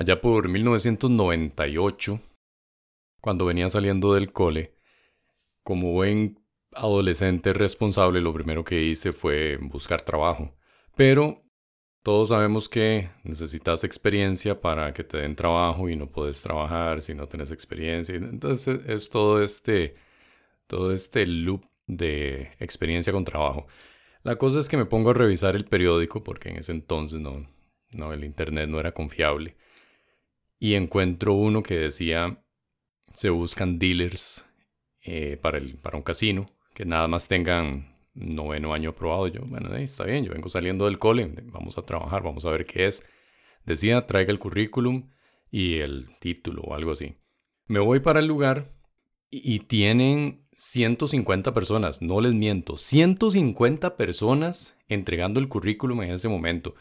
Allá por 1998, cuando venía saliendo del cole, como buen adolescente responsable, lo primero que hice fue buscar trabajo. Pero todos sabemos que necesitas experiencia para que te den trabajo y no puedes trabajar si no tienes experiencia. Entonces es todo este, todo este loop de experiencia con trabajo. La cosa es que me pongo a revisar el periódico porque en ese entonces no, no el internet no era confiable y encuentro uno que decía se buscan dealers eh, para, el, para un casino que nada más tengan noveno año aprobado. Yo, bueno, está bien, yo vengo saliendo del cole, vamos a trabajar, vamos a ver qué es. Decía, traiga el currículum y el título o algo así. Me voy para el lugar y, tienen 150 personas, no les miento, 150 personas entregando el currículum en ese momento.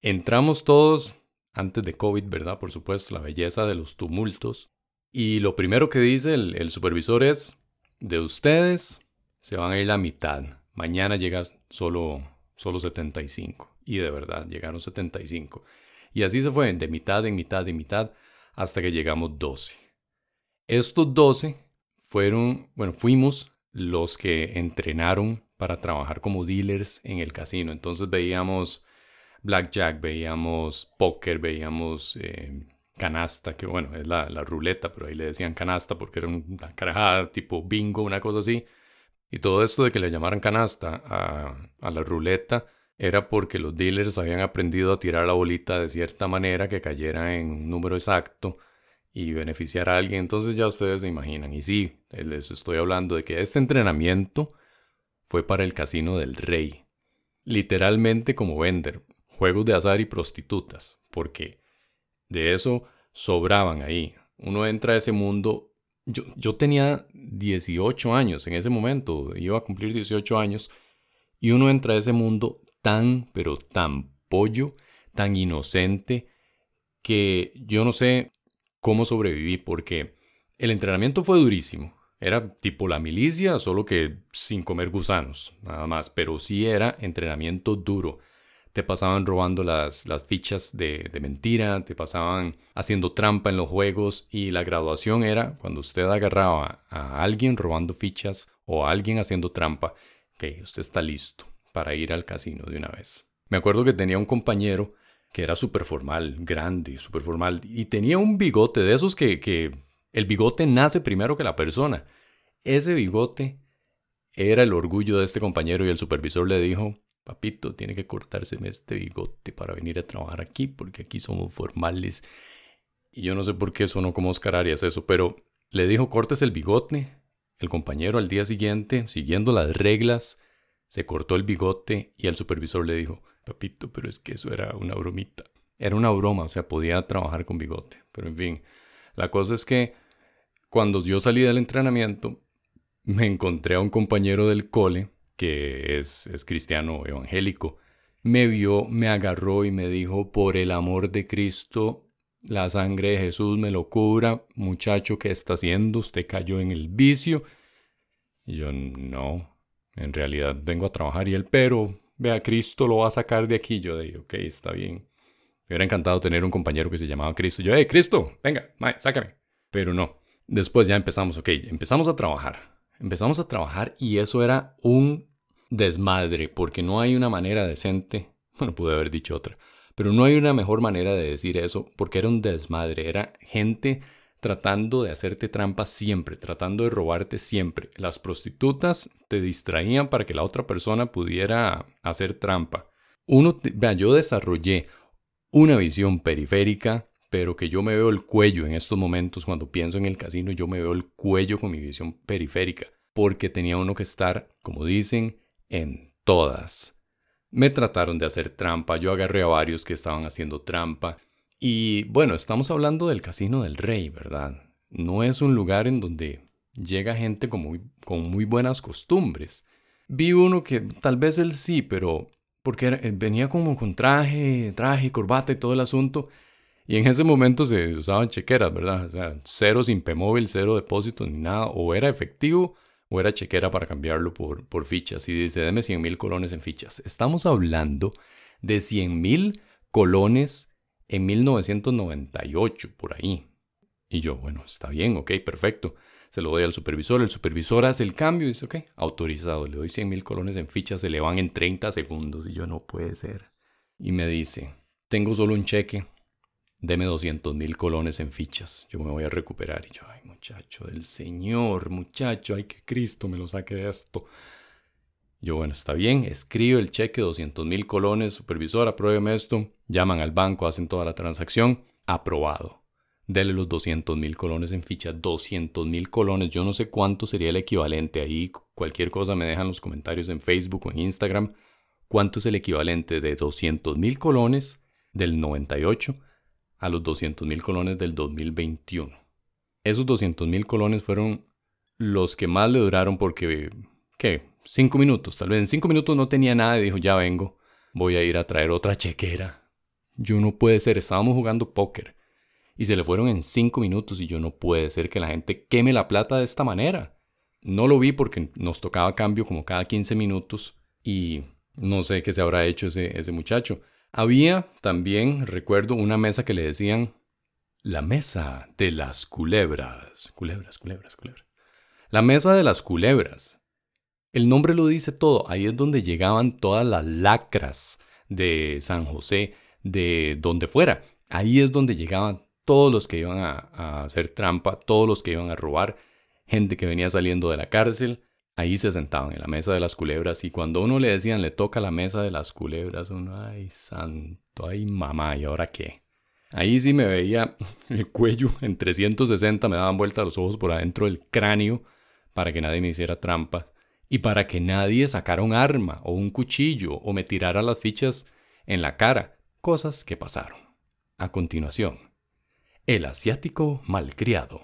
Entramos todos antes de COVID, ¿verdad? Por supuesto, la belleza de los tumultos. Y lo primero que dice el, supervisor es, de ustedes se van a ir la mitad. Mañana llega solo, solo 75. Y de verdad, llegaron 75. Y así se fue, de mitad en mitad en mitad, hasta que llegamos 12. Estos 12 fueron, bueno, fuimos los que entrenaron para trabajar como dealers en el casino. Entonces veíamos blackjack, veíamos póker, veíamos eh, canasta, que bueno, es la, la, ruleta, pero ahí le decían canasta porque era una carajada tipo bingo, una cosa así. Y todo esto de que le llamaran canasta a, la ruleta era porque los dealers habían aprendido a tirar la bolita de cierta manera que cayera en un número exacto y beneficiar a alguien. Entonces ya ustedes se imaginan. Y sí, les estoy hablando de que este entrenamiento fue para el casino del rey. Literalmente como vender juegos de azar y prostitutas. Porque de eso sobraban ahí. Uno entra a ese mundo yo, tenía 18 años en ese momento, iba a cumplir 18 años, y uno entra a ese mundo tan, pero tan pollo, tan inocente, que yo no sé cómo sobreviví, porque el entrenamiento fue durísimo. Era tipo la milicia, solo que sin comer gusanos, nada más, pero sí era entrenamiento duro te pasaban robando las, fichas de, de, mentira, te pasaban haciendo trampa en los juegos y la graduación era cuando usted agarraba a alguien robando fichas o a alguien haciendo trampa, que usted está listo para ir al casino de una vez. Me acuerdo que tenía un compañero que era súper formal, grande, súper formal, y tenía un bigote de esos que, que el bigote nace primero que la persona. Ese bigote era el orgullo de este compañero y el supervisor le dijo, papito, tiene que cortárseme este bigote para venir a trabajar aquí, porque aquí somos formales. Y yo no sé por qué sonó como Oscar Arias eso, pero le dijo, cortes el bigote. El compañero al día siguiente, siguiendo las reglas, se cortó el bigote y el supervisor le dijo, papito, pero es que eso era una bromita. Era una broma, o sea, podía trabajar con bigote. Pero en fin, la cosa es que cuando yo salí del entrenamiento, me encontré a un compañero del cole que es, es cristiano evangélico, me vio, me agarró y me dijo, por el amor de Cristo, la sangre de Jesús me lo cubra, muchacho, ¿qué está haciendo? Usted cayó en el vicio. Y yo, no, en realidad vengo a trabajar y él, pero, vea, Cristo lo va a sacar de aquí. Yo dije, ok, está bien. Me hubiera encantado tener un compañero que se llamaba Cristo. Yo, hey, Cristo, venga, sácame. Pero no. Después ya empezamos, ok, empezamos a trabajar. Empezamos a trabajar y eso era un desmadre, porque no hay una manera decente, bueno, pude haber dicho otra, pero no hay una mejor manera de decir eso, porque era un desmadre, era gente tratando de hacerte trampa siempre, tratando de robarte siempre. Las prostitutas te distraían para que la otra persona pudiera hacer trampa. Uno, yo desarrollé una visión periférica, pero que yo me veo el cuello en estos momentos cuando pienso en el casino, yo me veo el cuello con mi visión periférica, porque tenía uno que estar, como dicen, en todas. Me trataron de hacer trampa, yo agarré a varios que estaban haciendo trampa. Y bueno, estamos hablando del Casino del Rey, ¿verdad? No es un lugar en donde llega gente con muy, con muy buenas costumbres. Vi uno que tal vez él sí, pero porque venía como con traje, traje, corbata y todo el asunto. Y en ese momento se usaban chequeras, ¿verdad? O sea, cero sin P-móvil, cero depósitos ni nada. O era efectivo o era chequera para cambiarlo por, fichas y dice, deme 100 mil colones en fichas. Estamos hablando de 100 mil colones en 1998, por ahí. Y yo, bueno, está bien, ok, perfecto. Se lo doy al supervisor, el supervisor hace el cambio y dice, ok, autorizado, le doy 100 mil colones en fichas, se le van en 30 segundos. Y yo, no puede ser. Y me dice, tengo solo un cheque, deme 200 mil colones en fichas, yo me voy a recuperar. Y yo, ay muchacho del Señor, muchacho, ay que Cristo me lo saque de esto. Yo, bueno, está bien, escribo el cheque, 200 mil colones, supervisor, apruébeme esto, llaman al banco, hacen toda la transacción, aprobado. Dele los 200 mil colones en ficha, 200 mil colones, yo no sé cuánto sería el equivalente ahí, cualquier cosa me dejan los comentarios en Facebook o en Instagram, cuánto es el equivalente de 200 mil colones del 98 a los 200 mil colones del 2021. Esos 200 mil colones fueron los que más le duraron porque, ¿qué? cinco minutos. Tal vez en cinco minutos no tenía nada y dijo, ya vengo, voy a ir a traer otra chequera. Yo no puede ser, estábamos jugando póker y se le fueron en cinco minutos y yo no puede ser que la gente queme la plata de esta manera. No lo vi porque nos tocaba cambio como cada 15 minutos y no sé qué se habrá hecho ese, ese muchacho. Había también, recuerdo, una mesa que le decían la mesa de las culebras. Culebras, culebras, culebras. La mesa de las culebras. El nombre lo dice todo, ahí es donde llegaban todas las lacras de San José, de donde fuera. Ahí es donde llegaban todos los que iban a, hacer trampa, todos los que iban a robar, gente que venía saliendo de la cárcel. Ahí se sentaban en la mesa de las culebras y cuando uno le decían le toca la mesa de las culebras, uno, ay santo, ay mamá, ¿y ahora qué? Ahí sí me veía el cuello en 360, me daban vuelta los ojos por adentro del cráneo para que nadie me hiciera trampa y para que nadie sacara un arma o un cuchillo o me tirara las fichas en la cara, cosas que pasaron. A continuación, el asiático malcriado.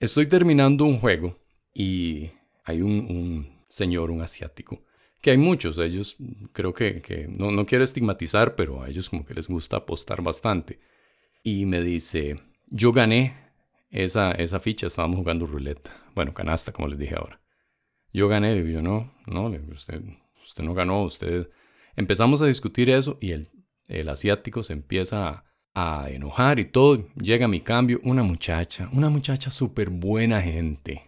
Estoy terminando un juego y hay un, señor, un asiático, que hay muchos, ellos creo que, no, no quiero estigmatizar, pero a ellos como que les gusta apostar bastante. Y me dice, yo gané esa, ficha, estábamos jugando ruleta, bueno, canasta como les dije ahora. Yo gané, y yo no, no, usted, usted no ganó, usted... Empezamos a discutir eso y el, asiático se empieza a, a, enojar y todo. Llega mi cambio, una muchacha, una muchacha súper buena gente.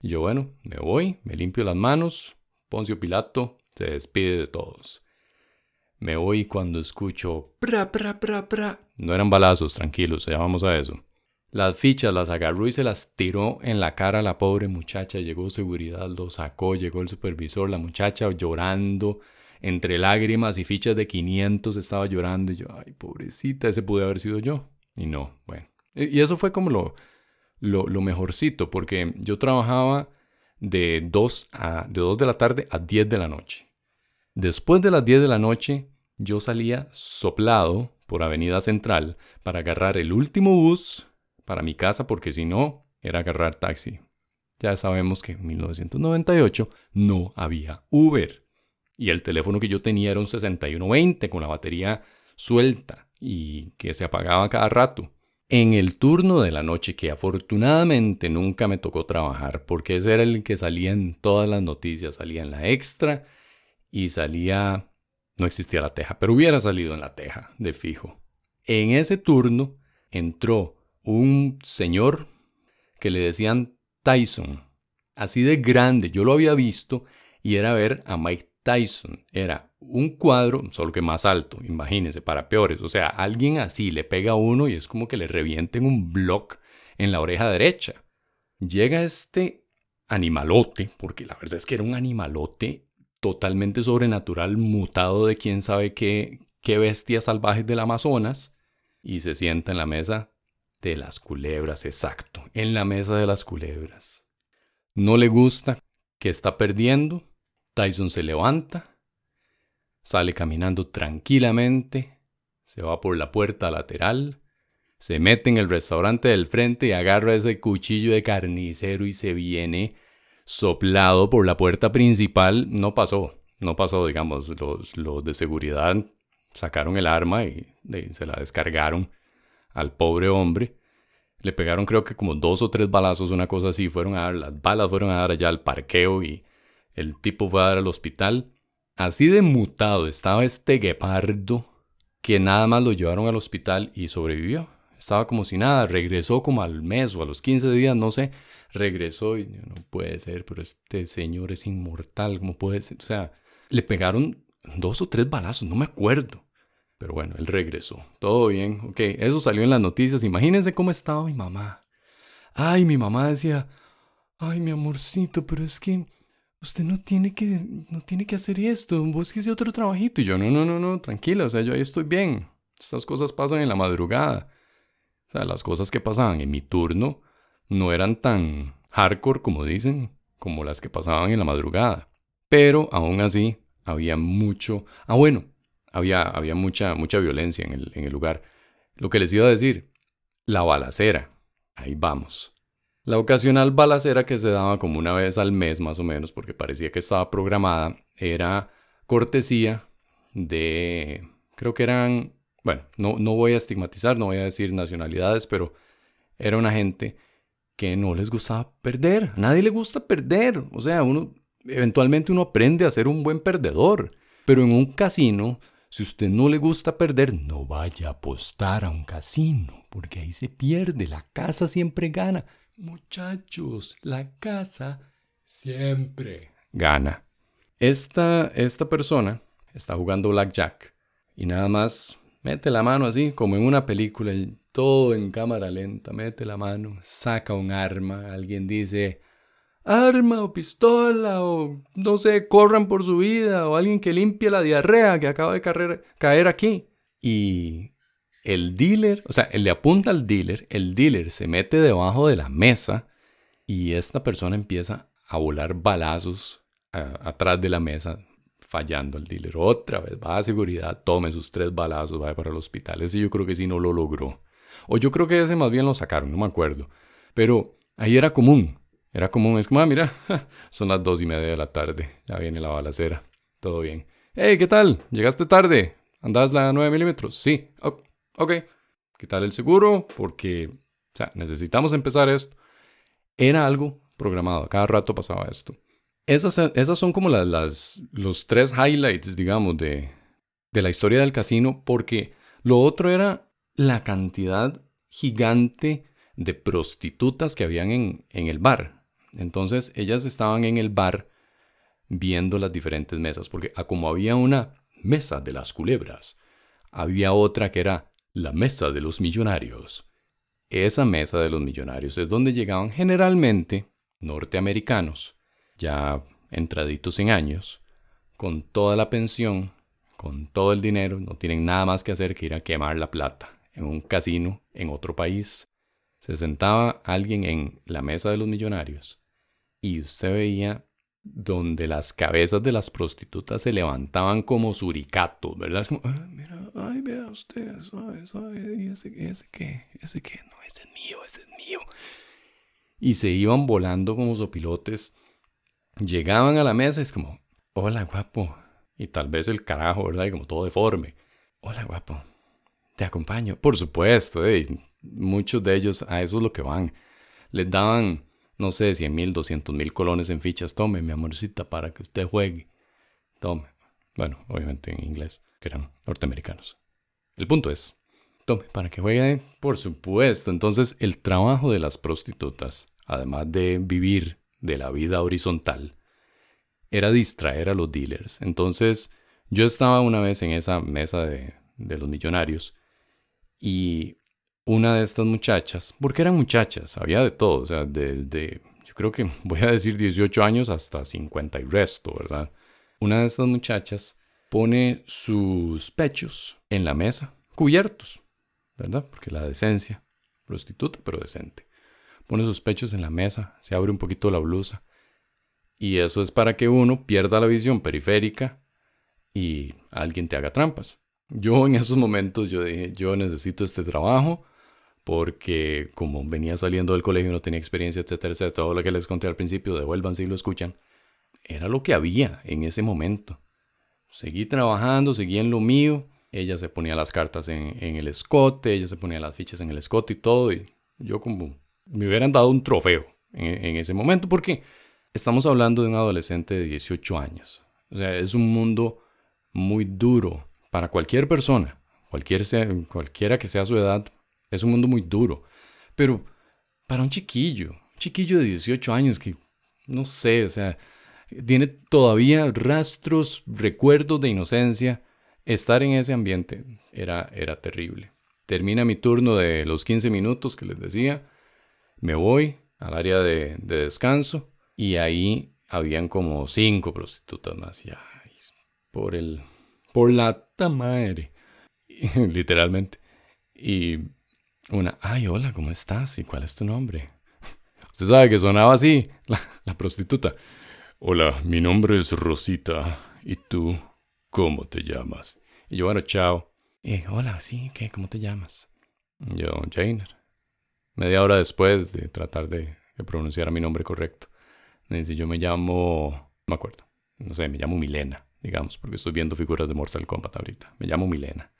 Y yo, bueno, me voy, me limpio las manos, Poncio Pilato se despide de todos. Me voy cuando escucho pra, pra, pra. No eran balazos, tranquilos, ya vamos a eso. Las fichas las agarró y se las tiró en la cara a la pobre muchacha. Llegó seguridad, lo sacó, llegó el supervisor, la muchacha llorando, entre lágrimas y fichas de 500 estaba llorando. Y yo, ay, pobrecita, ese pude haber sido yo. Y no, bueno. Y eso fue como lo, lo, mejorcito, porque yo trabajaba de 2, a, de 2 de la tarde a 10 de la noche. Después de las 10 de la noche, yo salía soplado por Avenida Central para agarrar el último bus para mi casa porque si no, era agarrar taxi. Ya sabemos que en 1998 no había Uber. Y el teléfono que yo tenía era un 6120 con la batería suelta y que se apagaba cada rato. En el turno de la noche, que afortunadamente nunca me tocó trabajar, porque ese era el que salía en todas las noticias, salía en la extra y salía, no existía la teja, pero hubiera salido en la teja, de fijo. En ese turno entró un señor que le decían Tyson, así de grande, yo lo había visto y era ver a Mike Tyson, era un cuadro, solo que más alto, imagínense, para peores, o sea, alguien así le pega a uno y es como que le revienten un block en la oreja derecha. Llega este animalote, porque la verdad es que era un animalote totalmente sobrenatural, mutado de quién sabe qué, qué bestias salvajes del Amazonas, y se sienta en la mesa de las culebras, exacto, en la mesa de las culebras. No le gusta que está perdiendo. Tyson se levanta, sale caminando tranquilamente, se va por la puerta lateral, se mete en el restaurante del frente y agarra ese cuchillo de carnicero y se viene soplado por la puerta principal. No pasó, no pasó, digamos, los, los de seguridad sacaron el arma y se la descargaron al pobre hombre. Le pegaron creo que como dos o tres balazos, una cosa así. Fueron a dar, las balas fueron a dar allá al parqueo y el tipo fue a dar al hospital. Así de mutado estaba este guepardo que nada más lo llevaron al hospital y sobrevivió. Estaba como si nada, regresó como al mes o a los 15 días, no sé, regresó y no puede ser, pero este señor es inmortal, ¿cómo puede ser? O sea, le pegaron dos o tres balazos, no me acuerdo. Pero bueno, él regresó. Todo bien, ok. Eso salió en las noticias. Imagínense cómo estaba mi mamá. Ay, mi mamá decía, ay, mi amorcito, pero es que usted no tiene que, no tiene que hacer esto. Búsquese otro trabajito. Y yo, no, no, no, no, tranquila. O sea, yo ahí estoy bien. Estas cosas pasan en la madrugada. O sea, las cosas que pasaban en mi turno no eran tan hardcore como dicen, como las que pasaban en la madrugada. Pero aún así había mucho... Ah, bueno, había, había mucha, mucha violencia en el, en el lugar. Lo que les iba a decir, la balacera. Ahí vamos. La ocasional balacera que se daba como una vez al mes más o menos, porque parecía que estaba programada, era cortesía de... Creo que eran... Bueno, no, no voy a estigmatizar, no voy a decir nacionalidades, pero era una gente que no les gustaba perder. Nadie le gusta perder. O sea, uno eventualmente uno aprende a ser un buen perdedor. Pero en un casino, si usted no le gusta perder, no vaya a apostar a un casino, porque ahí se pierde. La casa siempre gana. Muchachos, la casa siempre gana. Esta, esta persona está jugando blackjack y nada más mete la mano así, como en una película, todo en cámara lenta, mete la mano, saca un arma, alguien dice, arma o pistola o no sé, corran por su vida o alguien que limpie la diarrea que acaba de caer aquí. Y el dealer, o sea, él le apunta al dealer, el dealer se mete debajo de la mesa y esta persona empieza a volar balazos atrás de la mesa, fallando al dealer. Otra vez, va a seguridad, tome sus tres balazos, vaya para el hospital. Ese yo creo que sí no lo logró. O yo creo que ese más bien lo sacaron, no me acuerdo. Pero ahí era común. Era común, es como, ah, mira, son las dos y media de la tarde, ya viene la balacera, todo bien. Hey, ¿qué tal? ¿Llegaste tarde? ¿Andás la 9 milímetros? Sí, ok. Quitar el seguro porque, necesitamos empezar esto. Era algo programado, cada rato pasaba esto. Esas, esas son como las, las, los tres highlights, digamos, de, de la historia del casino, porque lo otro era la cantidad gigante de prostitutas que habían en, en el bar. Entonces ellas estaban en el bar viendo las diferentes mesas, porque como había una mesa de las culebras, había otra que era la mesa de los millonarios. Esa mesa de los millonarios es donde llegaban generalmente norteamericanos, ya entraditos en años, con toda la pensión, con todo el dinero, no tienen nada más que hacer que ir a quemar la plata en un casino en otro país. Se sentaba alguien en la mesa de los millonarios y usted veía donde las cabezas de las prostitutas se levantaban como suricatos, ¿verdad? Es como, ah, mira, ay, vea usted, suave, y ese, ese qué, ese qué, no, ese es mío, ese es mío. Y se iban volando como sopilotes. Llegaban a la mesa y es como, hola, guapo. Y tal vez el carajo, ¿verdad? Y como todo deforme. Hola, guapo. Te acompaño. Por supuesto, eh. muchos de ellos a eso es lo que van. Les daban no sé, 100 mil, 200 mil colones en fichas, tome mi amorcita para que usted juegue. Tome. Bueno, obviamente en inglés, que eran norteamericanos. El punto es, tome para que juegue, por supuesto. Entonces, el trabajo de las prostitutas, además de vivir de la vida horizontal, era distraer a los dealers. Entonces, yo estaba una vez en esa mesa de, de los millonarios y una de estas muchachas, porque eran muchachas, había de todo, o sea, de, yo creo que voy a decir 18 años hasta 50 y resto, ¿verdad? Una de estas muchachas pone sus pechos en la mesa, cubiertos, ¿verdad? Porque la decencia, prostituta, pero decente. Pone sus pechos en la mesa, se abre un poquito la blusa. Y eso es para que uno pierda la visión periférica y alguien te haga trampas. Yo en esos momentos yo dije, yo necesito este trabajo porque como venía saliendo del colegio, no tenía experiencia, etcétera, etcétera, todo lo que les conté al principio, devuelvan si lo escuchan, era lo que había en ese momento. Seguí trabajando, seguí en lo mío, ella se ponía las cartas en, el escote, ella se ponía las fichas en el escote y todo, y yo como me hubieran dado un trofeo en, en ese momento, porque estamos hablando de un adolescente de 18 años. O sea, es un mundo muy duro para cualquier persona, cualquiera que sea su edad, es un mundo muy duro. Pero para un chiquillo, un chiquillo de 18 años que, no sé, o sea, tiene todavía rastros, recuerdos de inocencia, estar en ese ambiente era, era terrible. Termina mi turno de los 15 minutos que les decía, me voy al área de, descanso y ahí habían como cinco prostitutas más. Por el, por la madre, literalmente. Y una, ay, hola, ¿cómo estás? ¿Y cuál es tu nombre? Usted sabe que sonaba así, la, prostituta. Hola, mi nombre es Rosita. ¿Y tú cómo te llamas? Y yo, bueno, chao. Hola, sí, ¿qué? ¿Cómo te llamas? Yo, Jainer. Media hora después de tratar de, pronunciar mi nombre correcto. Dice, yo me llamo... No me acuerdo. No sé, me llamo Milena, digamos, porque estoy viendo figuras de Mortal Kombat ahorita. Me llamo Milena.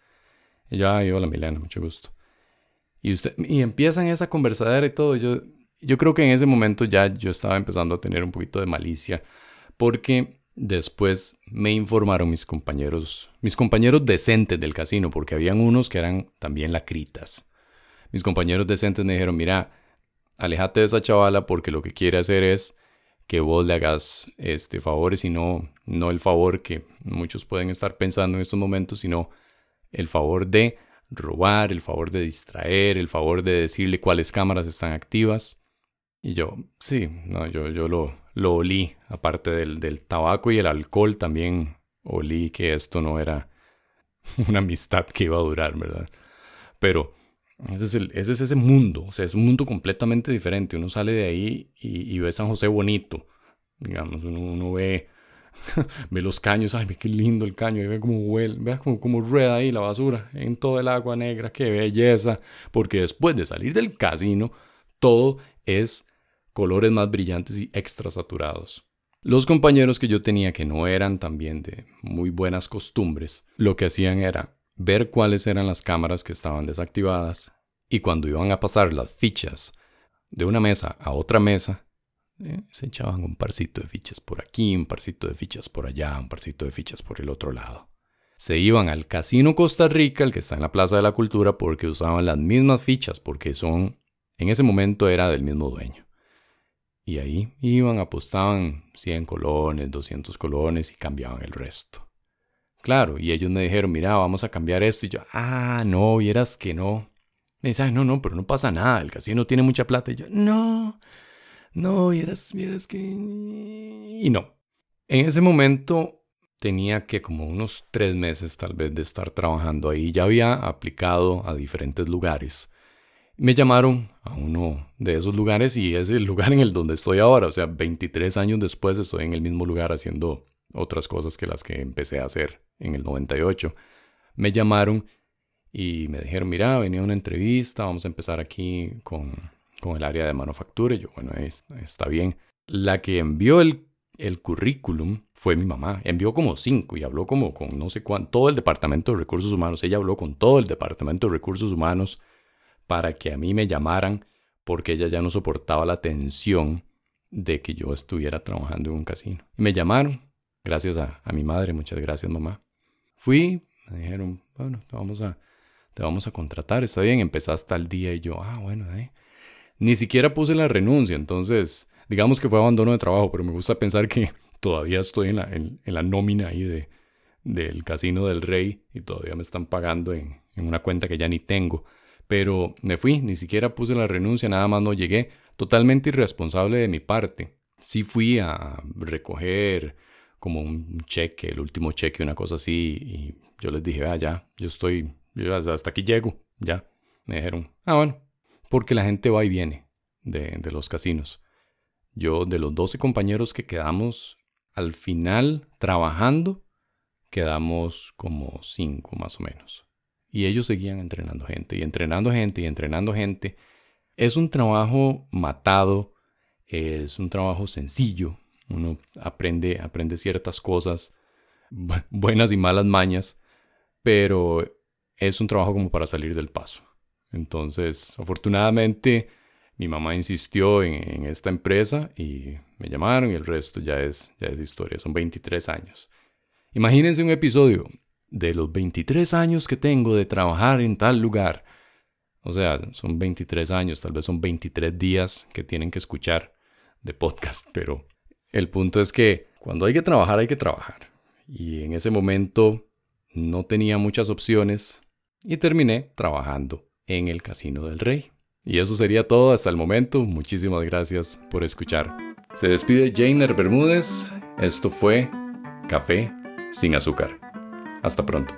Y yo, ay, hola Milena, mucho gusto. Y, empiezan esa conversadera y todo. Yo, yo creo que en ese momento ya yo estaba empezando a tener un poquito de malicia, porque Después me informaron mis compañeros, mis compañeros decentes del casino, porque habían unos que eran también lacritas. Mis compañeros decentes me dijeron, mira, alejate de esa chavala porque lo que quiere hacer es que vos le hagas este favores y no, no el favor que muchos pueden estar pensando en estos momentos, sino el favor de robar, el favor de distraer, el favor de decirle cuáles cámaras están activas. Y yo, sí, no, yo, yo lo, lo olí, aparte del, del tabaco y el alcohol, también olí que esto no era una amistad que iba a durar, ¿verdad? Pero ese es, el, ese es, ese mundo, o sea, es un mundo completamente diferente. Uno sale de ahí y, ve San José bonito, digamos, uno, ve, ve los caños, ay, qué lindo el caño, y ve cómo huele, ve como, como rueda ahí la basura en todo el agua negra, qué belleza, porque después de salir del casino, todo es colores más brillantes y extra saturados. Los compañeros que yo tenía que no eran también de muy buenas costumbres, lo que hacían era ver cuáles eran las cámaras que estaban desactivadas y cuando iban a pasar las fichas de una mesa a otra mesa, eh, se echaban un parcito de fichas por aquí, un parcito de fichas por allá, un parcito de fichas por el otro lado. Se iban al Casino Costa Rica, el que está en la Plaza de la Cultura, porque usaban las mismas fichas, porque son, en ese momento era del mismo dueño. Y ahí iban, apostaban 100 colones, 200 colones y cambiaban el resto. Claro, y ellos me dijeron, mira, vamos a cambiar esto. Y yo, ah, no, vieras que no. Me dice, no, no, pero no pasa nada, el casino tiene mucha plata. Y yo, no, no, vieras, vieras que... Y no. En ese momento tenía que como unos tres meses tal vez de estar trabajando ahí. Ya había aplicado a diferentes lugares me llamaron a uno de esos lugares y es el lugar en el donde estoy ahora. O sea, 23 años después estoy en el mismo lugar haciendo otras cosas que las que empecé a hacer en el 98. Me llamaron y me dijeron, mira, venía una entrevista, vamos a empezar aquí con, con el área de manufactura. Y yo, bueno, está bien. La que envió el, el currículum fue mi mamá. Envió como cinco y habló como con no sé cuánto, todo el departamento de recursos humanos. Ella habló con todo el departamento de recursos humanos para que a mí me llamaran porque ella ya no soportaba la tensión de que yo estuviera trabajando en un casino. Y me llamaron, gracias a, mi madre, muchas gracias mamá. Fui, me dijeron, bueno, te vamos a, te vamos a contratar, está bien, empezaste al día y yo, ah, bueno, eh. Ni siquiera puse la renuncia, entonces, digamos que fue abandono de trabajo, pero me gusta pensar que todavía estoy en la, en, la nómina ahí de, del Casino del Rey y todavía me están pagando en, en una cuenta que ya ni tengo. Pero me fui, ni siquiera puse la renuncia, nada más no llegué. Totalmente irresponsable de mi parte. Sí fui a recoger como un cheque, el último cheque, una cosa así, y yo les dije, ah, ya, yo estoy, yo hasta aquí llego, ya. Me dijeron, ah, bueno, porque la gente va y viene de, los casinos. Yo, de los 12 compañeros que quedamos al final trabajando, quedamos como 5 más o menos. Y ellos seguían entrenando gente y entrenando gente y entrenando gente. Es un trabajo matado, es un trabajo sencillo. Uno aprende, aprende ciertas cosas, buenas y malas mañas, pero es un trabajo como para salir del paso. Entonces, afortunadamente, mi mamá insistió en, esta empresa y me llamaron y el resto ya es, ya es historia. Son 23 años. Imagínense un episodio de los 23 años que tengo de trabajar en tal lugar. O sea, son 23 años, tal vez son 23 días que tienen que escuchar de podcast, pero el punto es que cuando hay que trabajar, hay que trabajar. Y en ese momento no tenía muchas opciones y terminé trabajando en el Casino del Rey. Y eso sería todo hasta el momento. Muchísimas gracias por escuchar. Se despide Jainer Bermúdez. Esto fue Café sin azúcar. Hasta pronto.